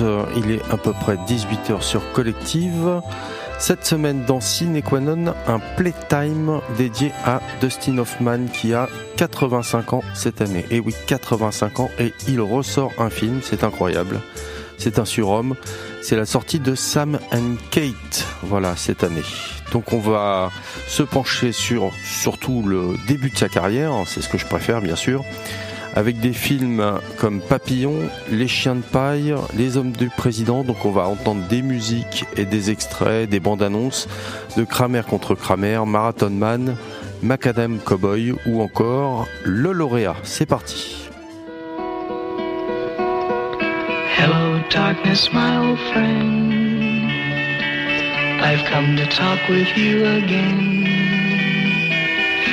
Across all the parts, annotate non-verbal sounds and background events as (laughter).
Euh, il est à peu près 18h sur Collective. Cette semaine dans Cine Quanon, un playtime dédié à Dustin Hoffman qui a 85 ans cette année. Et oui, 85 ans et il ressort un film, c'est incroyable. C'est un surhomme. C'est la sortie de Sam and Kate, voilà, cette année. Donc on va se pencher sur surtout le début de sa carrière, c'est ce que je préfère bien sûr avec des films comme Papillon, Les Chiens de paille, Les Hommes du Président. Donc on va entendre des musiques et des extraits, des bandes annonces de Kramer contre Kramer, Marathon Man, Macadam Cowboy ou encore Le Lauréat. C'est parti. Hello darkness my old friend. I've come to talk with you again.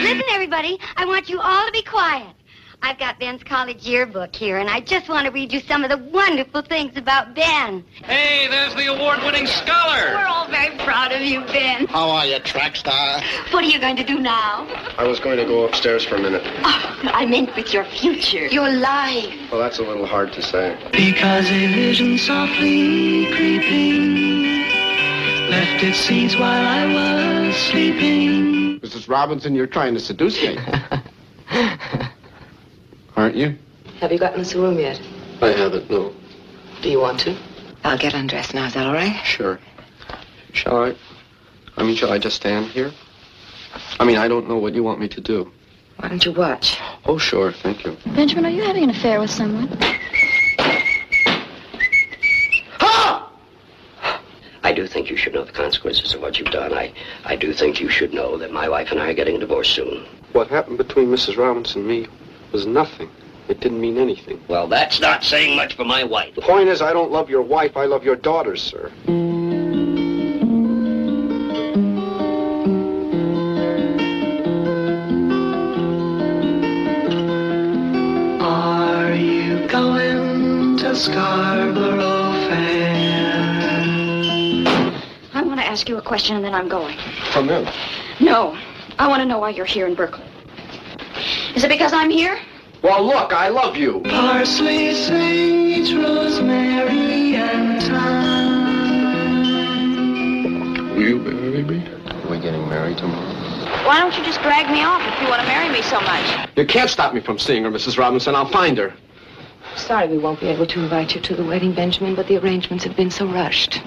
Listen everybody, I want you all to be quiet. I've got Ben's college yearbook here, and I just want to read you some of the wonderful things about Ben. Hey, there's the award-winning scholar. We're all very proud of you, Ben. How are you, track star? What are you going to do now? I was going to go upstairs for a minute. Oh, I meant with your future, your life. Well, that's a little hard to say. Because a vision softly creeping left its seeds while I was sleeping. Mrs. Robinson, you're trying to seduce me. (laughs) Aren't you? Have you gotten to the room yet? I haven't, no. Do you want to? I'll get undressed now. Is that all right? Sure. Shall I? I mean, shall I just stand here? I mean, I don't know what you want me to do. Why don't you watch? Oh, sure. Thank you. Benjamin, are you having an affair with someone? Ha! I do think you should know the consequences of what you've done. I, I do think you should know that my wife and I are getting a divorce soon. What happened between Mrs. Robinson and me was nothing. It didn't mean anything. Well, that's not saying much for my wife. The point is, I don't love your wife. I love your daughters, sir. Are you going to Scarborough Fair? I want to ask you a question and then I'm going. Come in. No, I want to know why you're here in Berkeley. Is it because I'm here? Well, look, I love you. Parsley, sage, rosemary, and thyme. Will you marry me? We're getting married tomorrow? Why don't you just drag me off if you want to marry me so much? You can't stop me from seeing her, Mrs. Robinson. I'll find her. Sorry we won't be able to invite you to the wedding, Benjamin, but the arrangements have been so rushed.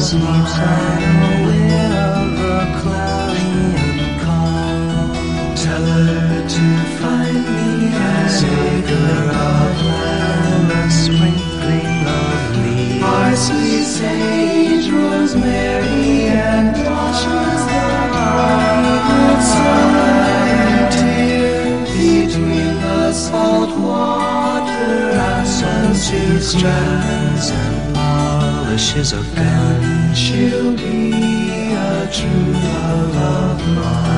Of mine. Aware of a cloudy and calm. Tell her to find me as a acre of land, a sprinkling of leaves. Parsley, sage, rosemary, and washes the private solitude between the salt water and sunset strands and flashes a She'll be a true love of mine.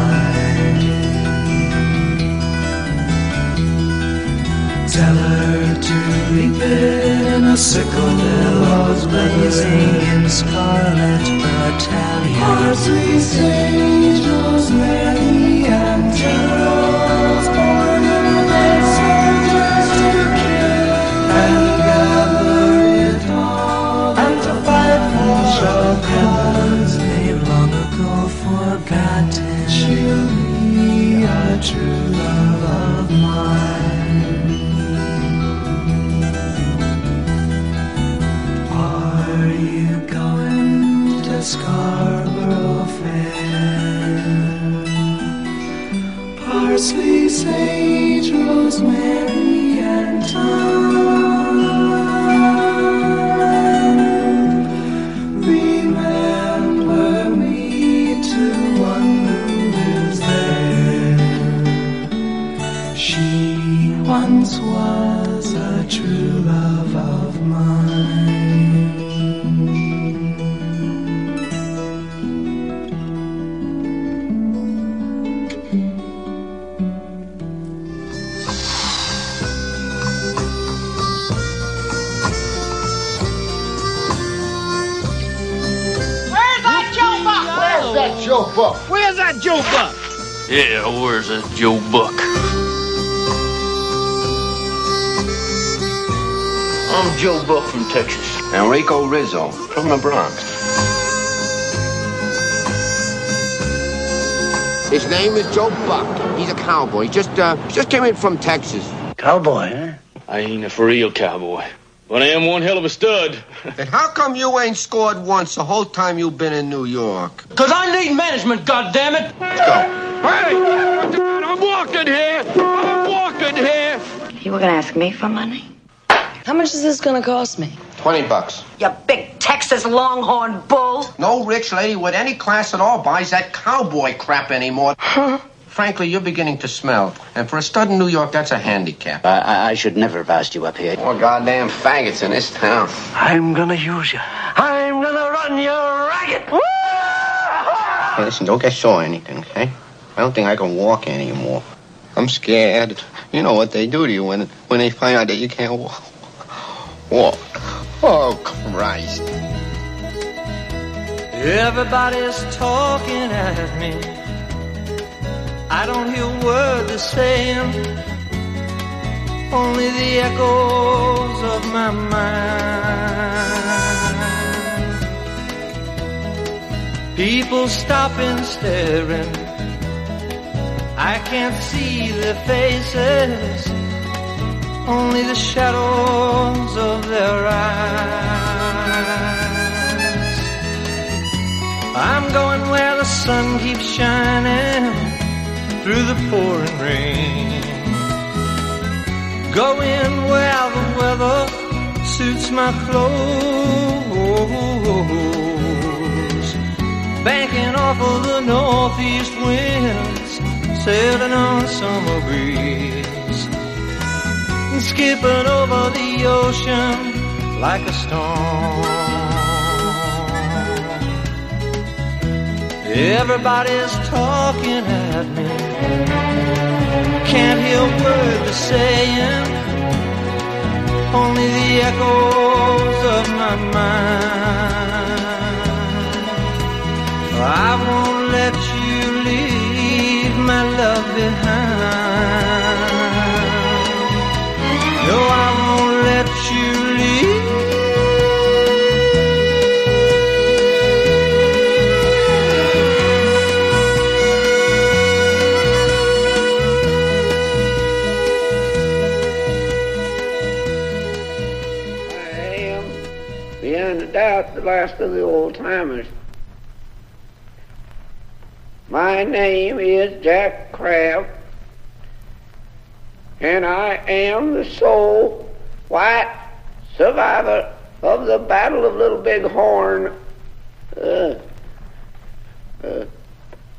Tell her to leap in a sickle billows blazing in scarlet battalion. Parsley, sage, rosemary, She'll be a true love of mine. Are you going to Scarborough Fair? Parsley, sage, rosemary, She once was a true love of mine. Where's that Joe Buck? Where's that Joe Buck? Where's that Joe Buck? Yeah, where's that Joe Buck? Joe Buck from Texas. Enrico Rizzo from the Bronx. His name is Joe Buck. He's a cowboy. He just uh, just came in from Texas. Cowboy, huh? I ain't a for real cowboy. But I am one hell of a stud. (laughs) And how come you ain't scored once the whole time you've been in New York? Cause I need management, goddammit! Let's go. Hey! I'm walking here! I'm walking here! You were gonna ask me for money? How much is this gonna cost me? Twenty bucks. You big Texas longhorn bull. No rich lady with any class at all buys that cowboy crap anymore. (laughs) Frankly, you're beginning to smell. And for a stud in New York, that's a handicap. I, I, I should never have asked you up here. More goddamn faggots in this town. I'm gonna use you. I'm gonna run you ragged! Hey, listen, don't get sore or anything, okay? I don't think I can walk anymore. I'm scared. You know what they do to you when when they find out that you can't walk. Walk. Oh, Christ. Everybody's talking at me. I don't hear a word they're saying, only the echoes of my mind. People stopping, staring. I can't see their faces, only the shadows of their eyes. I'm going where the sun keeps shining through the pouring rain. Going where the weather suits my clothes. Banking off of the northeast winds, sailing on a summer breeze. And skipping over the ocean like a storm. Everybody's talking at me. Can't hear a word they're saying. Only the echoes of my mind. I won't let you leave my love behind. No, I won't let you leave. I am, beyond a doubt, the last of the old timers. My name is Jack Kraft, and I am the sole white survivor of the Battle of Little Big Horn, uh, uh,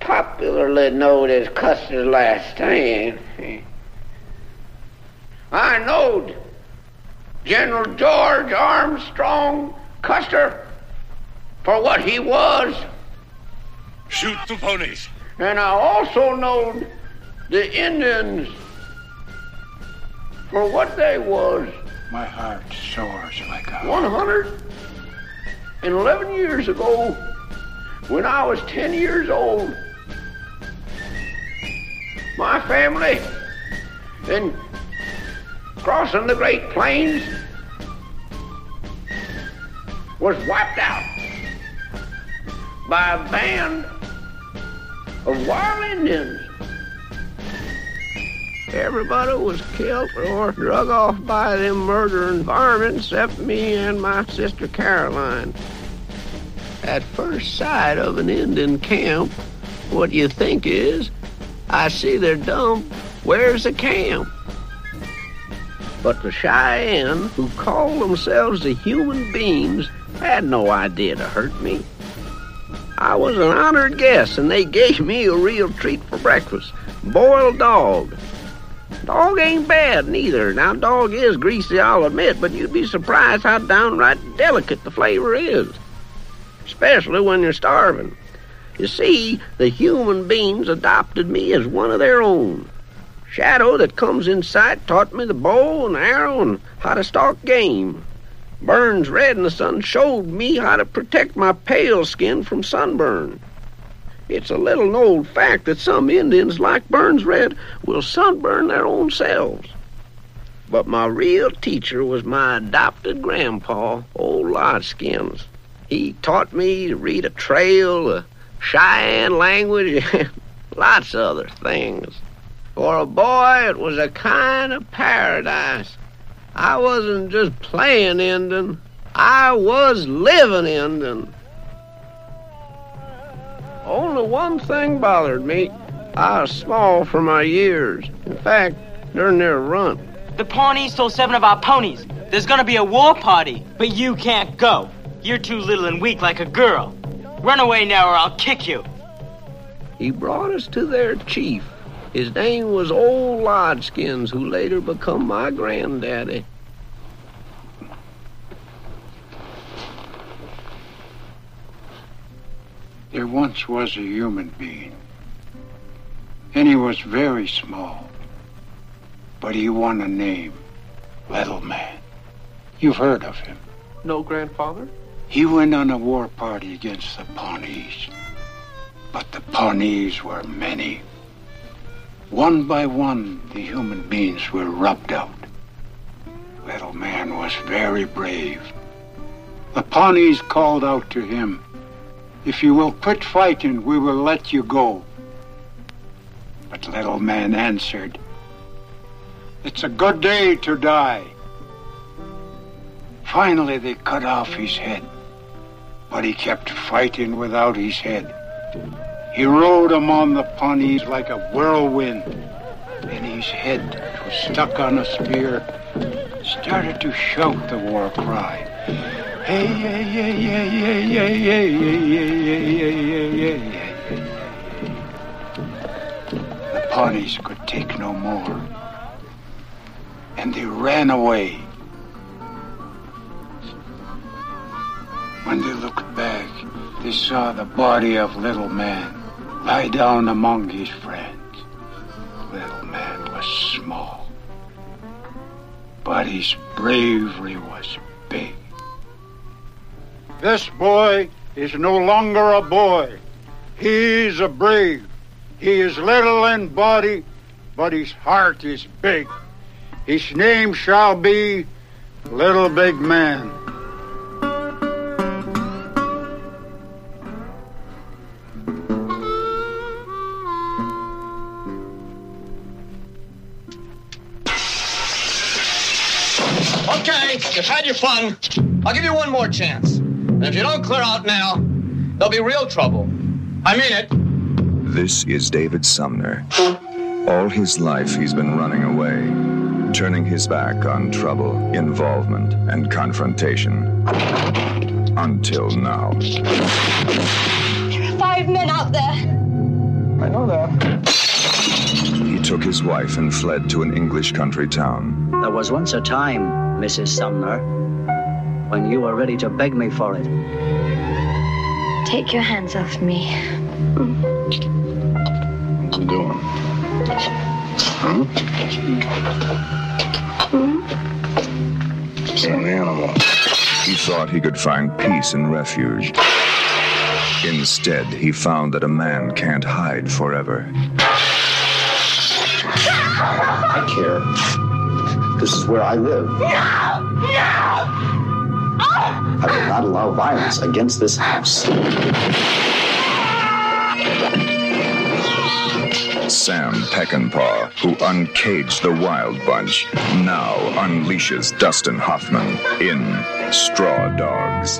popularly known as Custer's Last Stand. I knowed General George Armstrong Custer for what he was. Shoot the ponies. And I also knowed the Indians for what they was. My heart soars like a 111 years ago, when I was 10 years old, my family, in crossing the Great Plains, was wiped out by a band of wild Indians. Everybody was killed or drug off by them murdering varmints except me and my sister Caroline. At first sight of an Indian camp, what you think is, I see their dump, where's the camp? But the Cheyenne, who call themselves the human beings, had no idea to hurt me. I was an honored guest, and they gave me a real treat for breakfast boiled dog. Dog ain't bad neither. Now, dog is greasy, I'll admit, but you'd be surprised how downright delicate the flavor is, especially when you're starving. You see, the human beings adopted me as one of their own. Shadow that comes in sight taught me the bow and arrow and how to stalk game. Burns red in the sun showed me how to protect my pale skin from sunburn. It's a little known fact that some Indians, like Burns Red, will sunburn their own selves. But my real teacher was my adopted grandpa, old Lodgeskins. He taught me to read a trail, a Cheyenne language, (laughs) lots of other things. For a boy, it was a kind of paradise. I wasn't just playing Indian, I was living Indian. Only one thing bothered me. I was small for my years. In fact, during their run. The Pawnees stole seven of our ponies. There's gonna be a war party, but you can't go. You're too little and weak like a girl. Run away now or I'll kick you. He brought us to their chief. His name was Old Lodgeskins, who later become my granddaddy. There once was a human being, and he was very small, but he won a name, Little Man. You've heard of him. No, grandfather? He went on a war party against the Pawnees, but the Pawnees were many. One by one, the human beings were rubbed out. Little Man was very brave. The Pawnees called out to him, if you will quit fighting, we will let you go. But little man answered, It's a good day to die. Finally, they cut off his head, but he kept fighting without his head. He rode among the Pawnees like a whirlwind, and his head which was stuck on a spear, started to shout the war cry. Hey, hey, hey, hey, hey, hey, hey, hey, hey, hey, hey, The Pawnees could take no more, and they ran away. When they looked back, they saw the body of Little Man lie down among his friends. Little Man was small, but his bravery was big. This boy is no longer a boy. He is a brave. He is little in body, but his heart is big. His name shall be Little Big Man. Okay, you've had your fun. I'll give you one more chance. And if you don't clear out now, there'll be real trouble. I mean it. This is David Sumner. All his life he's been running away, turning his back on trouble, involvement, and confrontation. Until now. There are five men out there. I know that. He took his wife and fled to an English country town. There was once a time, Mrs. Sumner, when you were ready to beg me for it. Take your hands off me. What's you doing? Hmm? He's an animal. He thought he could find peace and refuge. Instead, he found that a man can't hide forever. I care. This is where I live. I will not allow violence against this house. Sam Peckinpah, who uncaged the Wild Bunch, now unleashes Dustin Hoffman in Straw Dogs.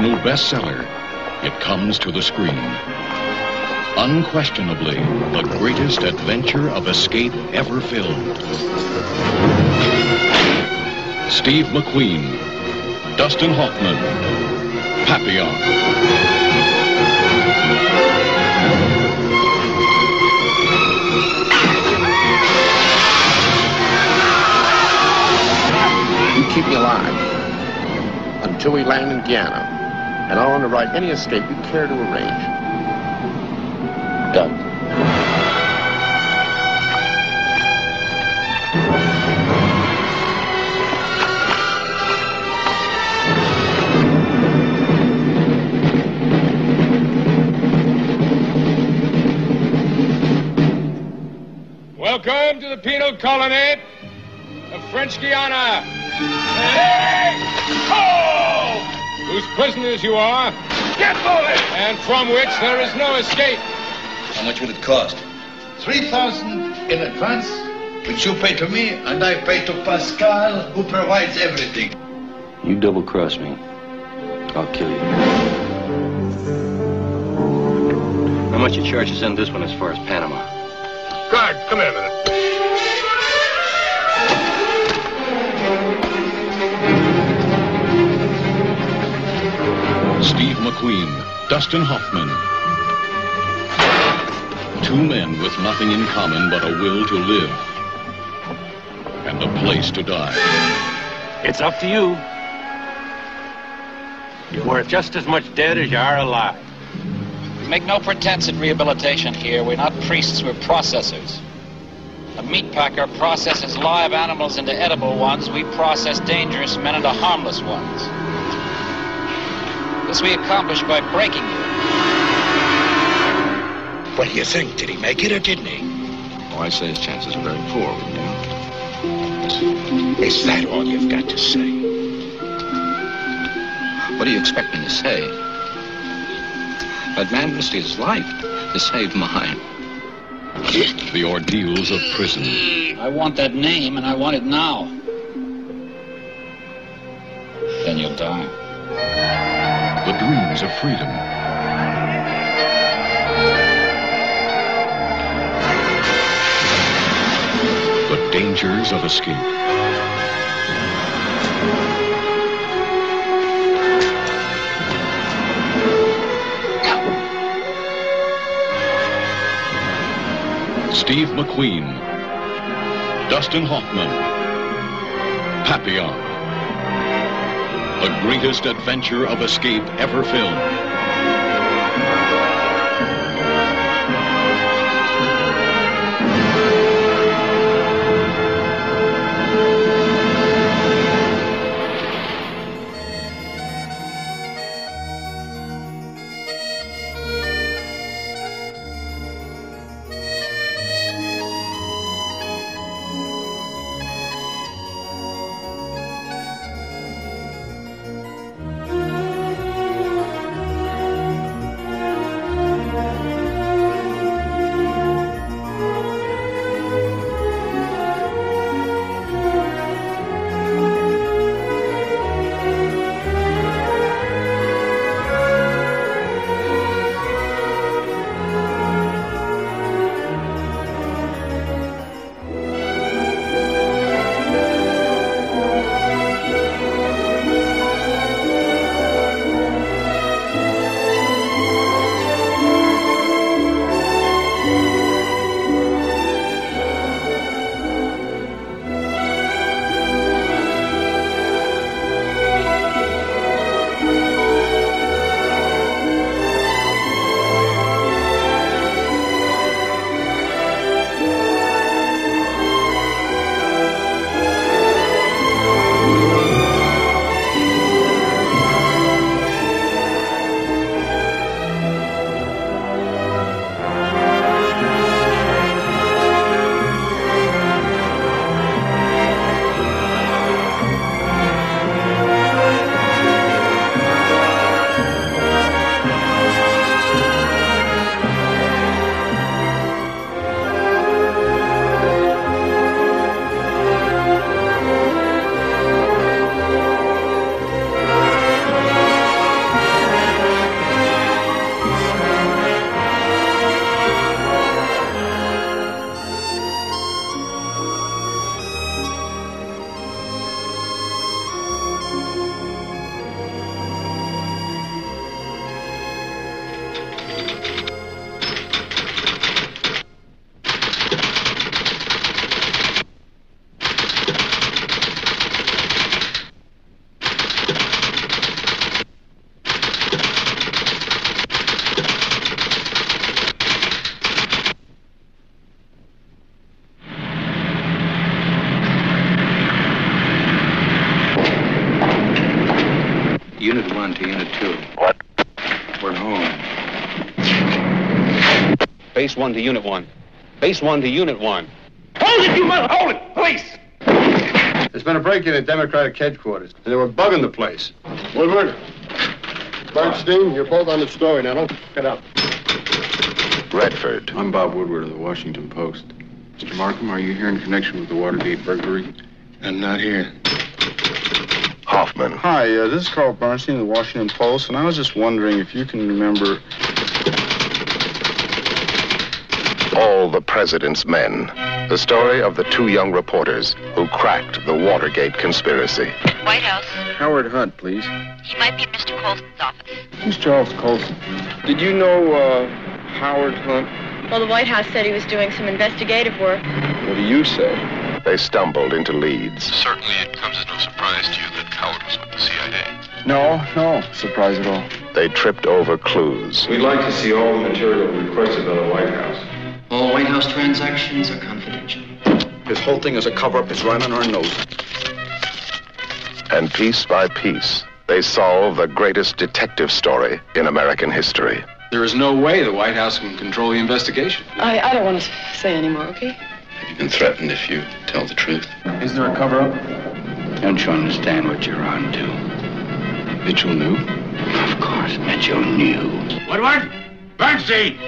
International bestseller, it comes to the screen. Unquestionably, the greatest adventure of escape ever filmed. Steve McQueen, Dustin Hoffman, Papillon. You keep me alive until we land in Guiana, and I'll underwrite any escape you care to arrange. Done. Welcome to the penal colony of French Guiana. Hey! Ho! Whose prisoners you are. Get moving! And from which there is no escape. How much will it cost? 3,000 in advance, which you pay to me, and I pay to Pascal, who provides everything. You double cross me, I'll kill you. How much you charge to send this one as far as Panama? Guard, come here a minute. Steve McQueen, Dustin Hoffman. Two men with nothing in common but a will to live and a place to die. It's up to you. You're worth just as much dead as you are alive. We make no pretense at rehabilitation here. We're not priests, we're processors. A meat packer processes live animals into edible ones. We process dangerous men into harmless ones. This we accomplish by breaking you. What do you think? Did he make it or didn't he? Oh, I say his chances are very poor, wouldn't you? Is that all you've got to say? What do you expect me to say? That man risked his life to save mine. The ordeals of prison. I want that name, and I want it now. Then you'll die. The dreams of freedom. The dangers of escape. Steve McQueen, Dustin Hoffman, Papillon. The greatest adventure of escape ever filmed. Base 1 to Unit 1. Base 1 to Unit 1. Hold it, you mother! Hold it! Police! There's been a break-in at Democratic headquarters, and they were bugging the place. Woodward, Bernstein, you're both on the story. Now, don't get up. Redford. I'm Bob Woodward of the Washington Post. Mr. Markham, are you here in connection with the Watergate burglary? I'm not here. Hoffman. Hi, uh, this is Carl Bernstein of the Washington Post, and I was just wondering if you can remember. All the President's Men. The story of the two young reporters who cracked the Watergate conspiracy. White House. Howard Hunt, please. He might be in Mr. Colson's office. Who's Charles Colson? Did you know uh, Howard Hunt? Well, the White House said he was doing some investigative work. What do you say? They stumbled into leads. Certainly it comes as no surprise to you that Howard was with the CIA. No, no surprise at all. They tripped over clues. We'd like to see all the material requested by the White House. All White House transactions are confidential. This whole thing is a cover-up. It's right on our nose. And piece by piece, they solve the greatest detective story in American history. There is no way the White House can control the investigation. I, I don't want to say any more, okay? You've been threatened if you tell the truth. Is there a cover-up? Don't you understand what you're on to? Mitchell knew. Of course, Mitchell knew. Woodward! Bernstein!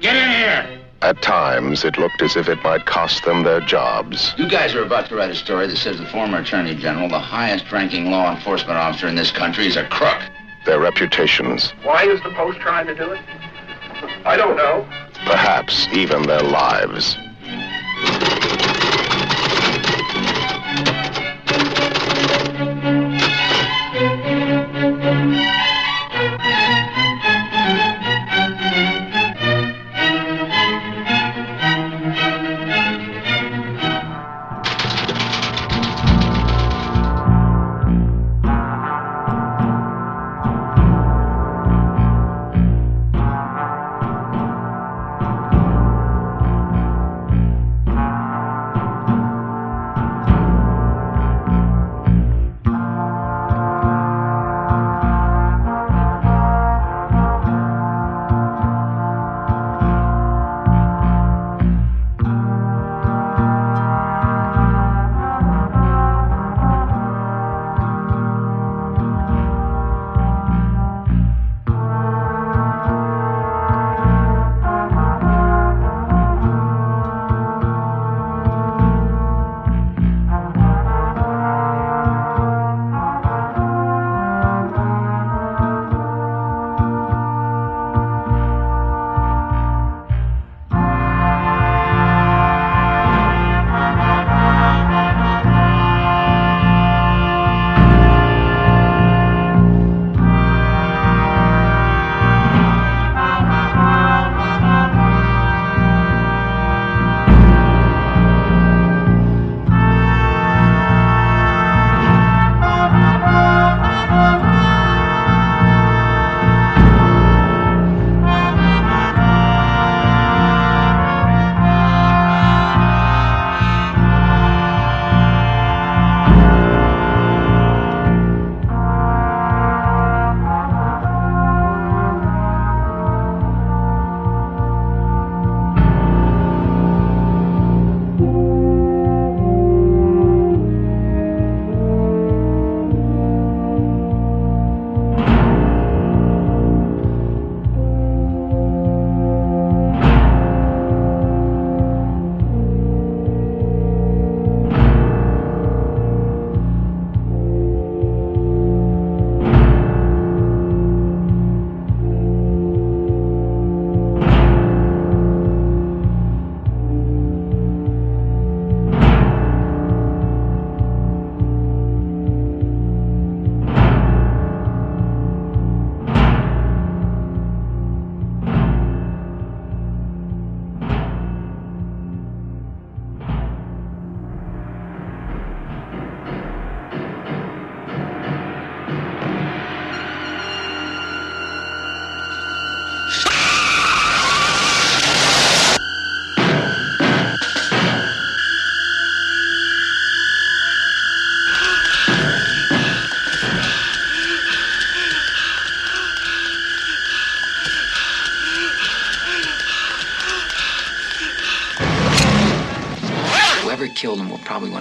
Get in here! At times, it looked as if it might cost them their jobs. You guys are about to write a story that says the former Attorney General, the highest ranking law enforcement officer in this country, is a crook. Their reputations, Why is the Post trying to do it? I don't know. perhaps even their lives.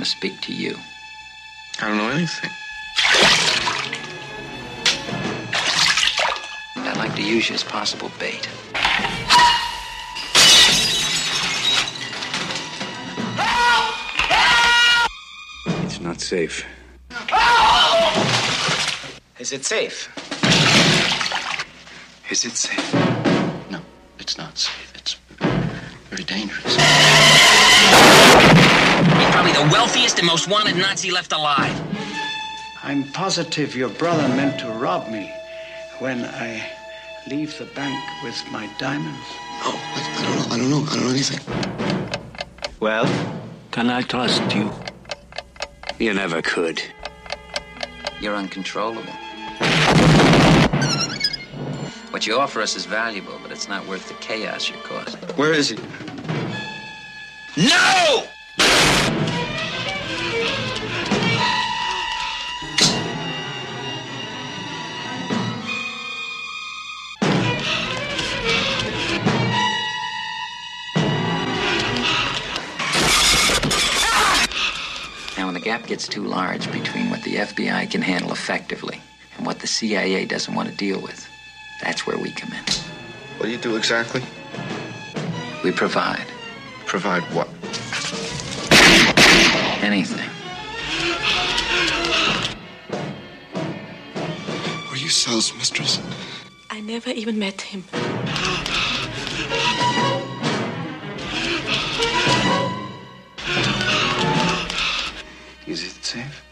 Want to speak to you. I don't know anything. And I'd like to use you as possible bait. It's not safe. Is it safe? Is it safe? No, it's not safe. It's very dangerous. He's probably the wealthiest and most wanted Nazi left alive. I'm positive your brother meant to rob me when I leave the bank with my diamonds. Oh, I, I don't know. I don't know. I don't know anything. Well, can I trust you? You never could. You're uncontrollable. What you offer us is valuable, but it's not worth the chaos you're causing. Where is he? No! Gets too large between what the FBI can handle effectively and what the CIA doesn't want to deal with, that's where we come in. What do you do exactly? We provide Provide what? anything. Were you Sal's mistress? I never even met him. Safe?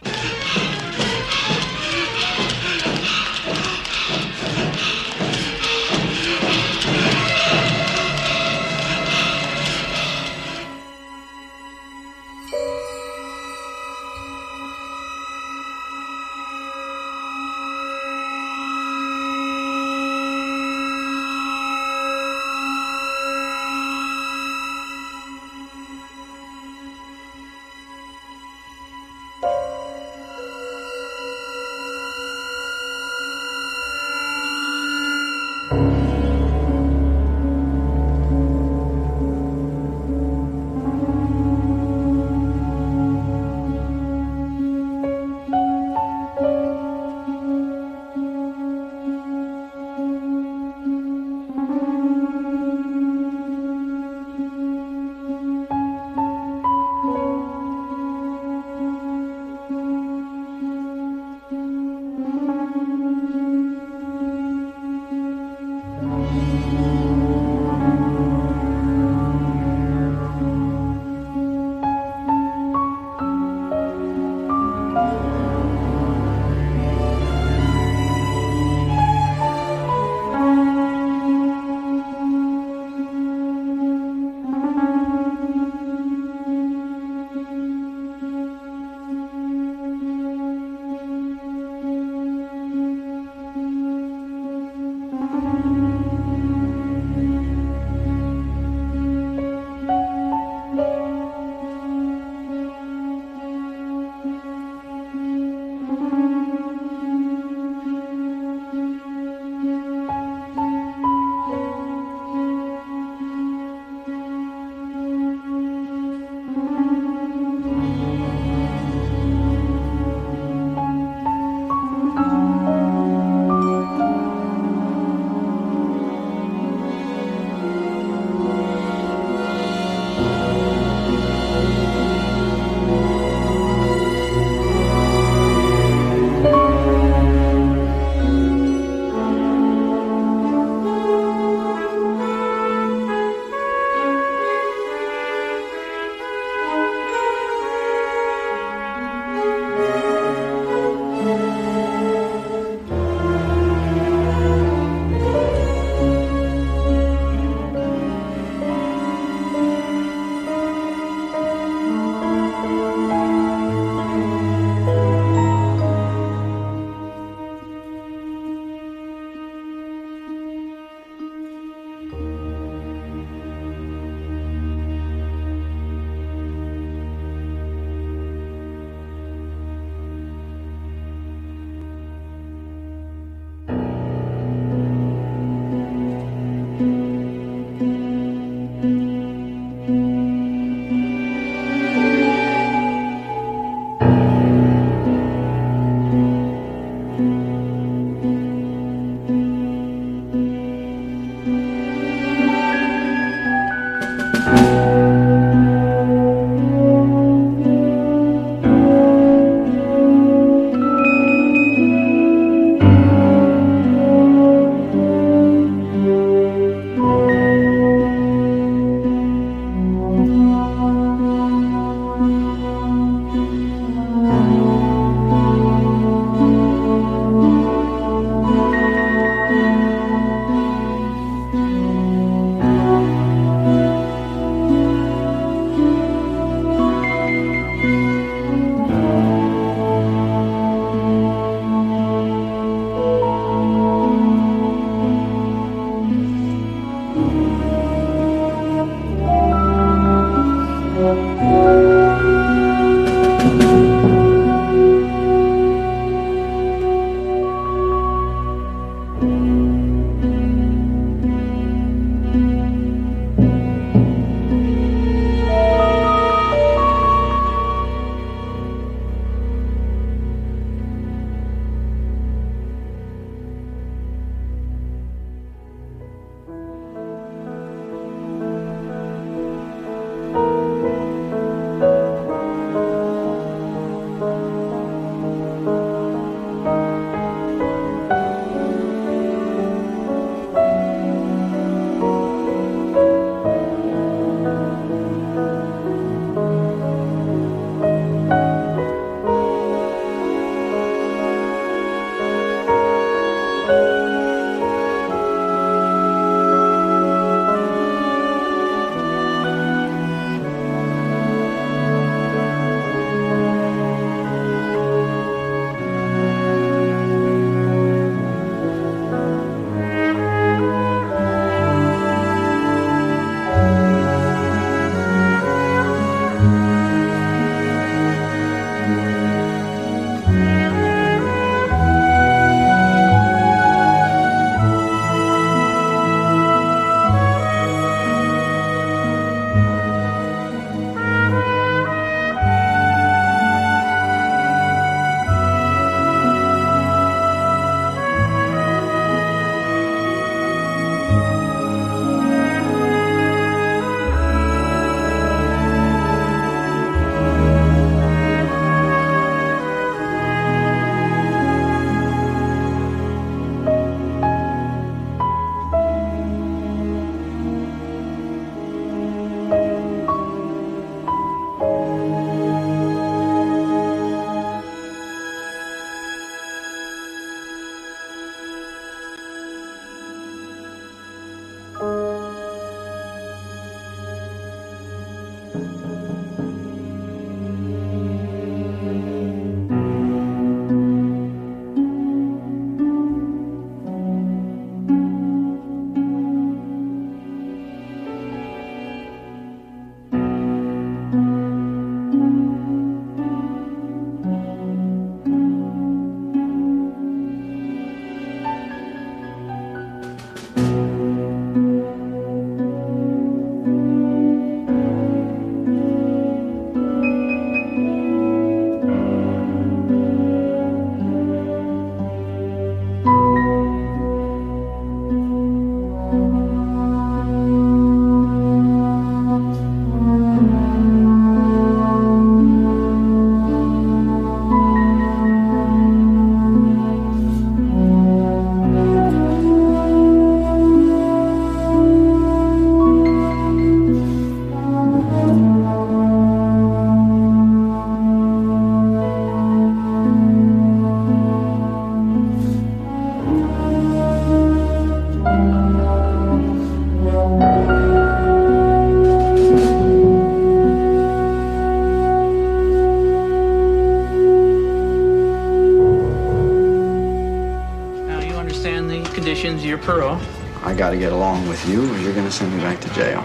I gotta get along with you, or you're gonna send me back to jail.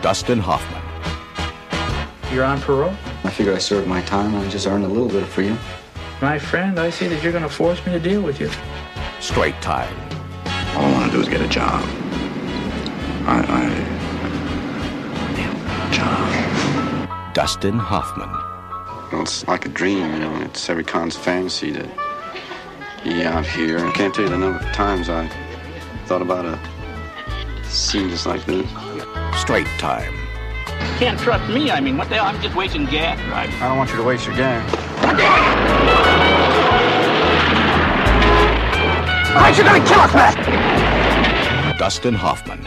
Dustin Hoffman. You're on parole? I figured I served my time and I just earned a little bit for you. My friend, I see that you're going to force me to deal with you. Straight time. All I want to do is get a job. I, I job. Dustin Hoffman. Well, it's like a dream, you know. It's every con's fantasy to be out here. I can't tell you the number of times I thought about a scene just like this. Straight time. Can't trust me. I mean, what the hell? I'm just wasting gas, right? I don't want you to waste your gas. Right, you're gonna kill us, man! Dustin Hoffman.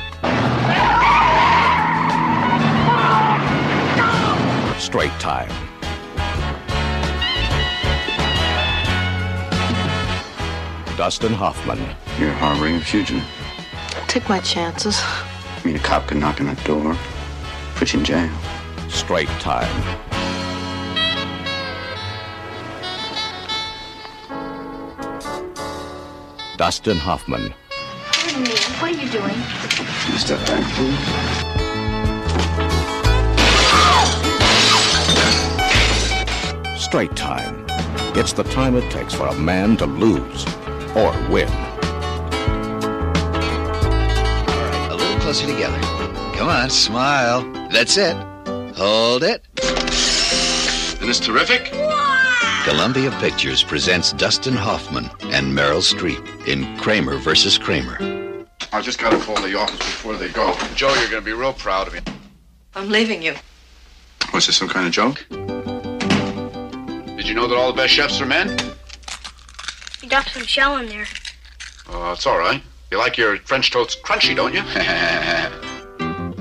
Straight time. Dustin Hoffman. You're harboring a fugitive. Take my chances. I mean, a cop could knock on that door, put you in jail. Straight time. Dustin Hoffman. Pardon me, what are you doing? Can you step back, please? Straight time. It's the time it takes for a man to lose or win. Closer together. Come on, smile. That's it. Hold it. Isn't this terrific? Columbia Pictures presents Dustin Hoffman and Meryl Streep in Kramer versus Kramer. I just gotta call the office before they go. Joe, you're gonna be real proud of me. I'm leaving you. Was this some kind of joke? Did you know that all the best chefs are men? You dumped some shell in there. Oh, it's all right. You like your French toast crunchy, don't you? (laughs)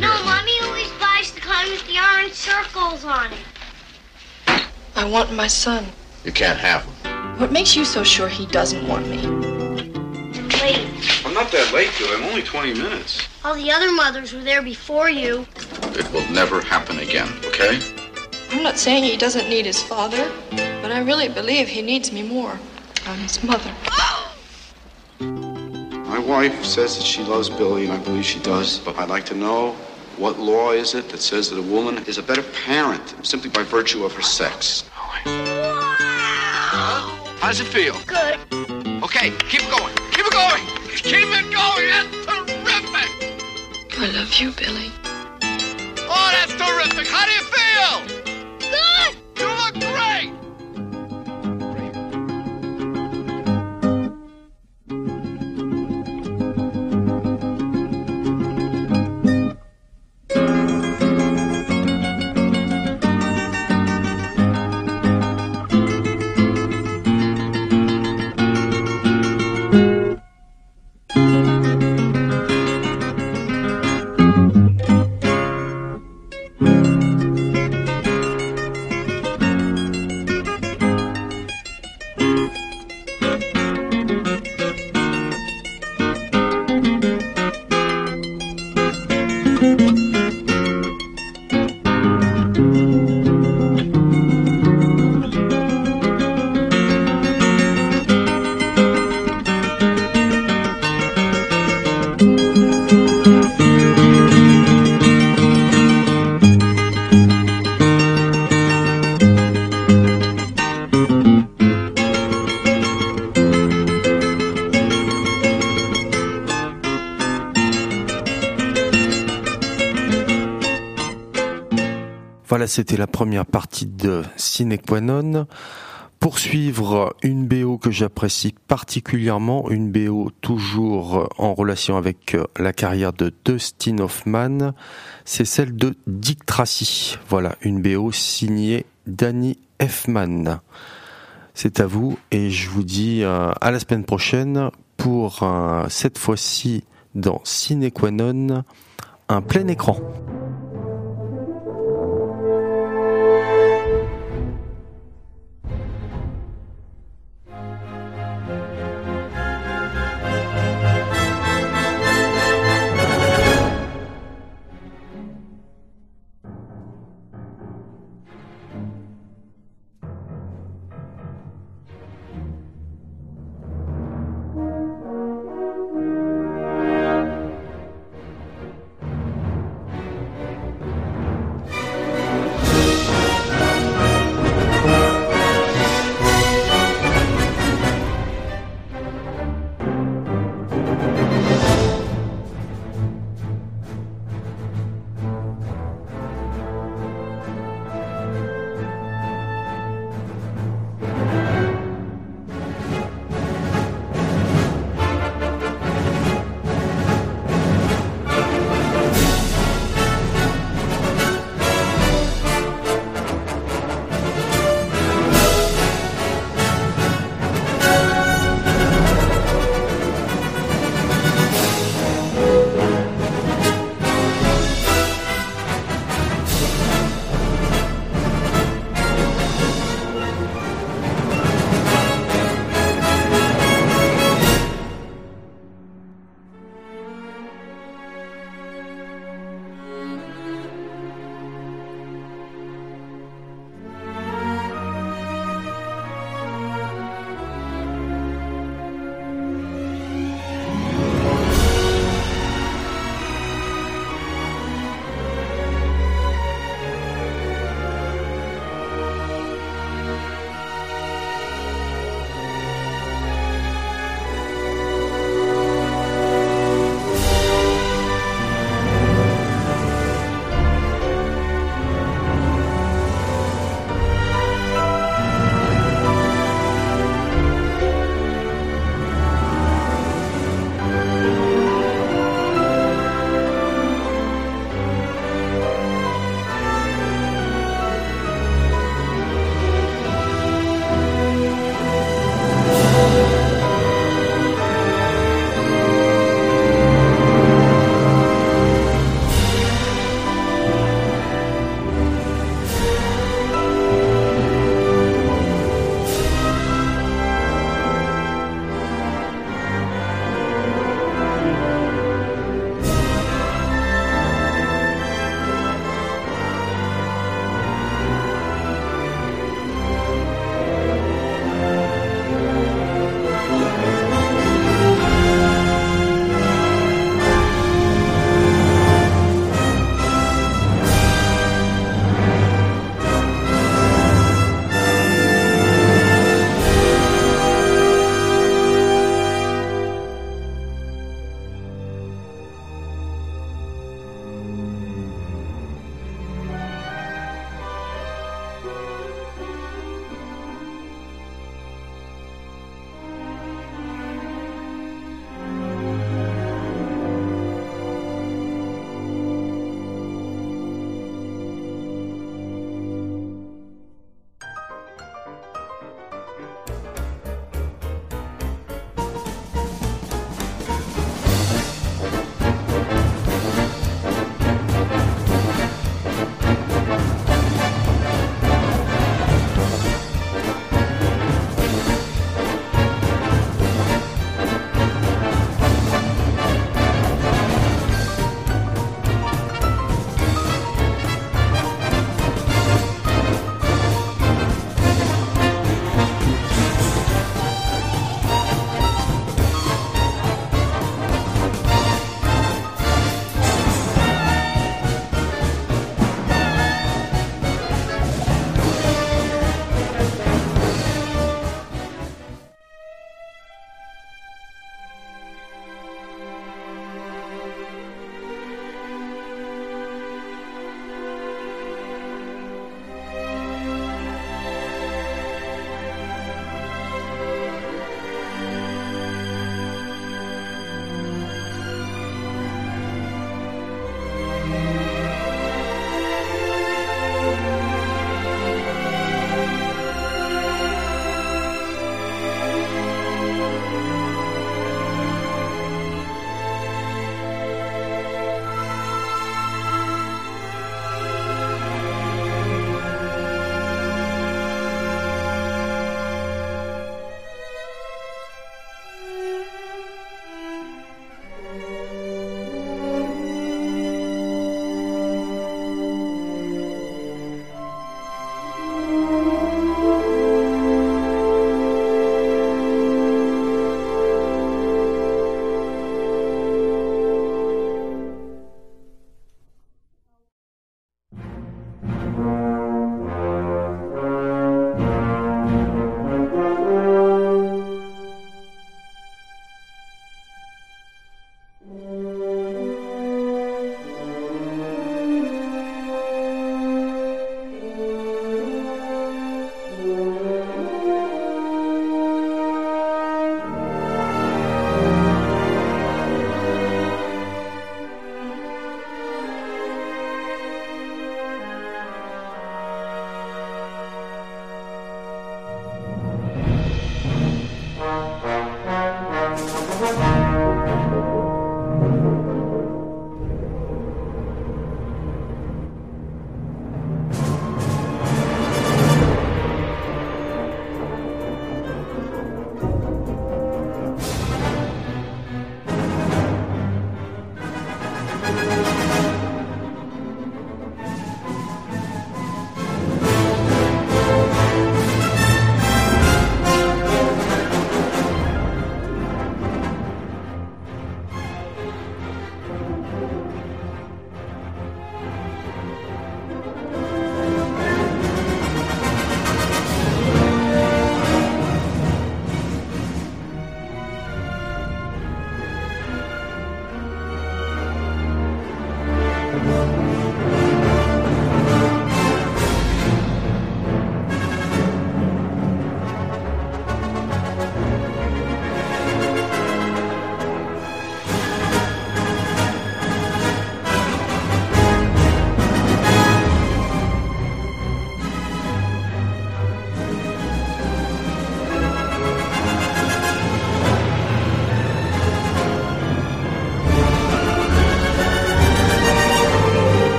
No, Mommy always buys the kind with the orange circles on it. I want my son. you can't have him. What makes you so sure he doesn't want me? Wait, I'm not that late, Bill. I'm only 20 minutes. all the other mothers were there before you. It will never happen again, okay? I'm not saying he doesn't need his father, but I really believe he needs me more. I'm his mother. (gasps) (gasps) My wife says that she loves Billy, and I believe she does. But I'd like to know what law is it that says that a woman is a better parent simply by virtue of her sex? How does it feel? Good. Okay, keep going. Keep it going. Keep it going. That's terrific. I love you, Billy. Oh, that's terrific. How do you feel? Voilà, c'était la première partie de Sine qua non. Poursuivre une BO que j'apprécie particulièrement, une BO toujours en relation avec la carrière de Dustin Hoffman, c'est celle de Dick Tracy. Voilà, une BO signée Danny Effman. C'est à vous et je vous dis euh, à la semaine prochaine pour euh, cette fois-ci dans Sine qua non, un plein écran.